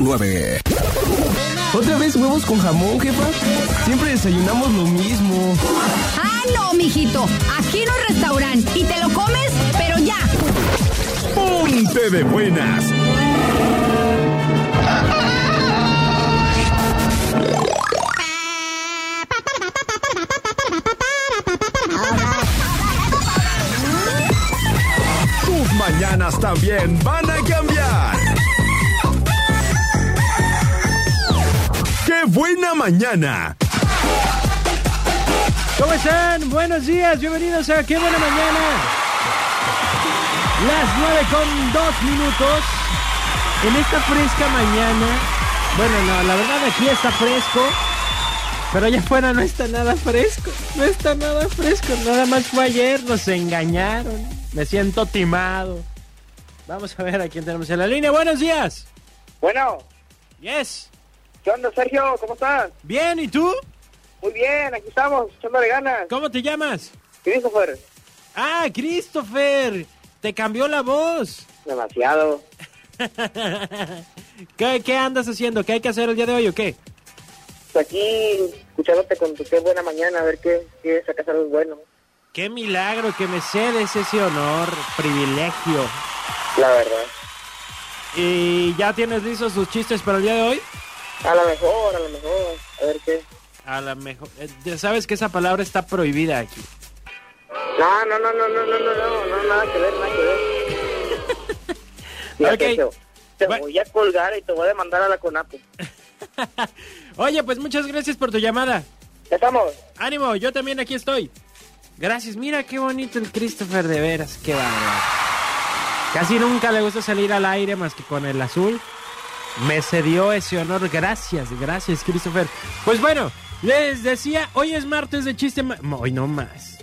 9. ¿Otra vez huevos con jamón, jefa? Siempre desayunamos lo mismo. Ah, no, mijito. Aquí no es restaurante. Y te lo comes, pero ya. Ponte de buenas. Tus mañanas también van a cambiar. Buena mañana! ¿Cómo están? Buenos días, bienvenidos a Qué Buena Mañana. Las 9 con 2 minutos. En esta fresca mañana. Bueno, no, la verdad aquí está fresco. Pero allá afuera no está nada fresco. No está nada fresco. Nada más fue ayer, nos engañaron. Me siento timado. Vamos a ver a quién tenemos en la línea. Buenos días. Bueno, Yes. ¿Qué onda, Sergio? ¿Cómo estás? Bien, ¿y tú? Muy bien, aquí estamos, echándole ganas. ¿Cómo te llamas? Christopher, Ah, Christopher. Te cambió la voz. demasiado. ¿Qué, ¿Qué andas haciendo? ¿Qué hay que hacer el día de hoy o qué? Pues aquí, escuchándote con tu qué buena mañana, a ver qué, qué sacas algo bueno. Qué milagro que me cedes ese honor, privilegio. La verdad. ¿Y ya tienes listos tus chistes para el día de hoy? A lo mejor, a lo mejor, a ver qué. A lo mejor. eh, ya sabes que esa palabra está prohibida aquí. No, no, no, no, no, no, no, no, no, nada que ver, nada que ver. Fíjate, Ok. Te, voy a colgar y te voy a demandar a la CONAPO. Oye, pues muchas gracias por tu llamada. ¿Ya estamos? Ánimo, yo también aquí estoy. Gracias, mira qué bonito el Christopher de veras, qué bárbaro. Casi nunca le gusta salir al aire más que con el azul. Me cedió ese honor, gracias, gracias Christopher. Pues bueno, les decía, hoy es martes de chiste... ma- Hoy no más.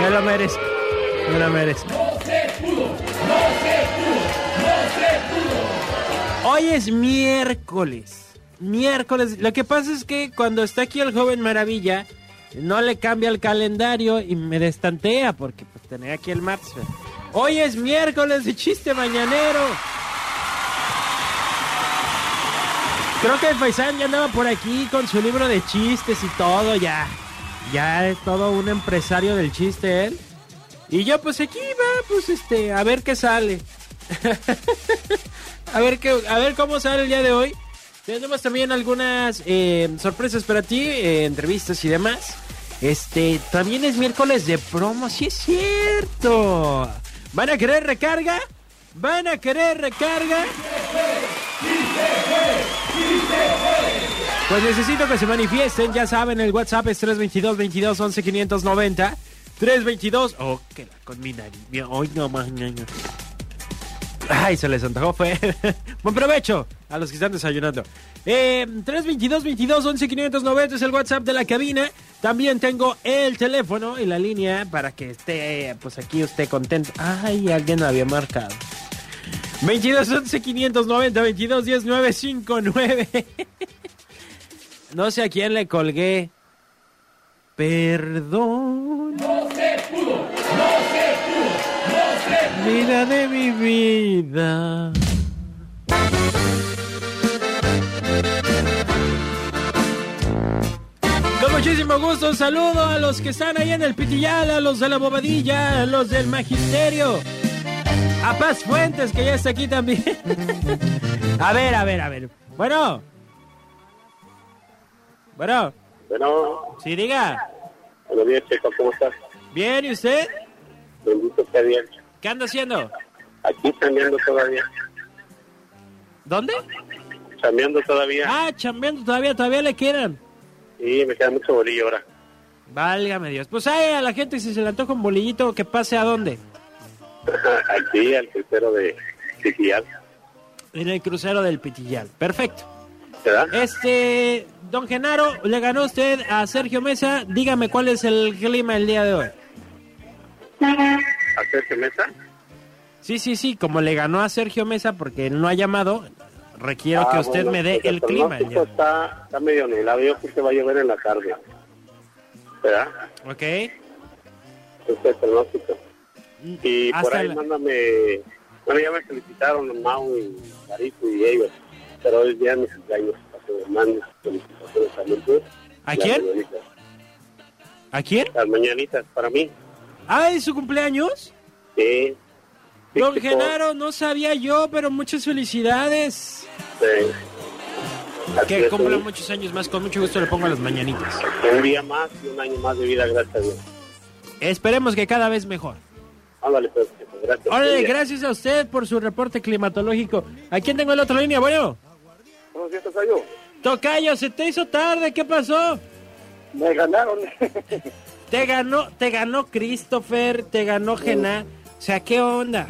Me lo merezco, me lo merezco. Hoy es miércoles. Miércoles. Lo que pasa es que cuando está aquí el joven maravilla, no le cambia el calendario y me destantea porque pues tenía aquí el martes. Hoy es miércoles de chiste mañanero. Creo que el paisán ya andaba por aquí con su libro de chistes y todo, ya. Ya es todo un empresario del chiste él. Y yo pues aquí va, pues este, a ver qué sale. a ver qué, a ver cómo sale el día de hoy. Tenemos también algunas eh, sorpresas para ti, eh, entrevistas y demás. Este, también es miércoles de promo, sí es cierto. ¿Van a querer recarga? ¿Van a querer recarga? Pues necesito que se manifiesten, ya saben, el WhatsApp es 322 22 11 590 322 Oh, que la con mi nariz. Hoy no más. Ay, se les antojó, fue. Buen provecho a los que están desayunando. Eh, 322 22 11 590 es el WhatsApp de la cabina. También tengo el teléfono y la línea para que esté, pues aquí usted contento. Ay, alguien había marcado. 22 11 590 22 10 959. No sé a quién le colgué. Perdón. No se pudo, no se pudo, no se pudo. Vida de mi vida. Muchísimo gusto, un saludo a los que están ahí en el Pitillal, a los de la Bobadilla, a los del Magisterio. A Paz Fuentes, que ya está aquí también. a ver, a ver, a ver. Bueno. Bueno, Bueno, sí, diga. buenos días, Checo, ¿cómo estás? Bien, ¿y usted? Bendito sea Dios. ¿Qué anda haciendo? Aquí chambeando todavía. ¿Dónde? Chambeando todavía. Ah, chambeando todavía, todavía le quedan. Sí, me queda mucho bolillo ahora. Válgame Dios. Pues ahí a la gente si se le antoja un bolillito, que pase a dónde. Aquí, al crucero de Chiquillal. En el crucero del Pitillal. Perfecto. ¿Verdad? Este, don Genaro, le ganó usted a Sergio Mesa. Dígame cuál es el clima el día de hoy. ¿Hacerse mesa? Sí, sí, sí, como le ganó a Sergio Mesa porque él no ha llamado, requiero Ah, que usted bueno, me dé pues el clima. el de está, está medio nublado. Yo creo que va a llover en la tarde. ¿Verdad? Ok. Ese es pronóstico. Y por Hasta ahí la- mándame Bueno, ya me felicitaron Mau y Marito y ellos, pero hoy día mis cumpleaños, para que me manden felicitaciones también. ¿A quién? mañanitas. ¿A quién? Las mañanitas para mí. Ah, ¿es su cumpleaños? Sí. Don. Genaro, no sabía yo, pero muchas felicidades. Sí. Que es, cumpla muchos años más, con mucho gusto le pongo las mañanitas. Un día más y un año más de vida, gracias a Dios. Esperemos que cada vez mejor. Ándale, pues, gracias. Órale, gracias a usted por su reporte climatológico. ¿A quién tengo en la otra línea? Bueno, Buenos días, Tocayo. Tocayo, se te hizo tarde, ¿qué pasó? Me ganaron. Te ganó, te ganó Christopher, te ganó Gena. O sea, ¿qué onda?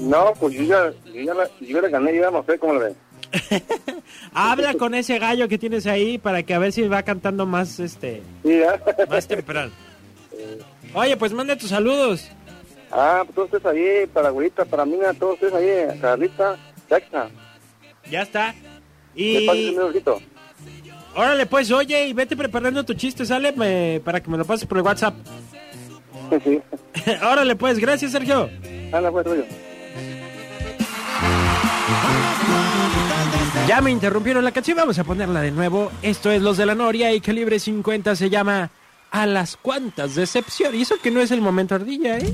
no, pues yo ya, yo ya, la, yo la gané, ya no sé cómo la ven. Habla con ese gallo que tienes ahí para que a ver si va cantando más, este, Sí, ya. más temprano. Oye, pues manda tus saludos. Ah, pues todos ustedes ahí, para abuelita, para mí, todos ustedes ahí, Carlita, Jackson. Ya está. ¿Qué pasa, Y órale, pues, oye, y vete preparando tu chiste, sale me- para que me lo pases por el WhatsApp. Sí. órale, pues, gracias, Sergio. Anda, pues, rollo. Ya me interrumpieron la canción, vamos a ponerla de nuevo. Esto es Los de la Noria y Calibre 50 se llama A las cuantas decepción. Y eso que no es el momento ardilla, ¿eh?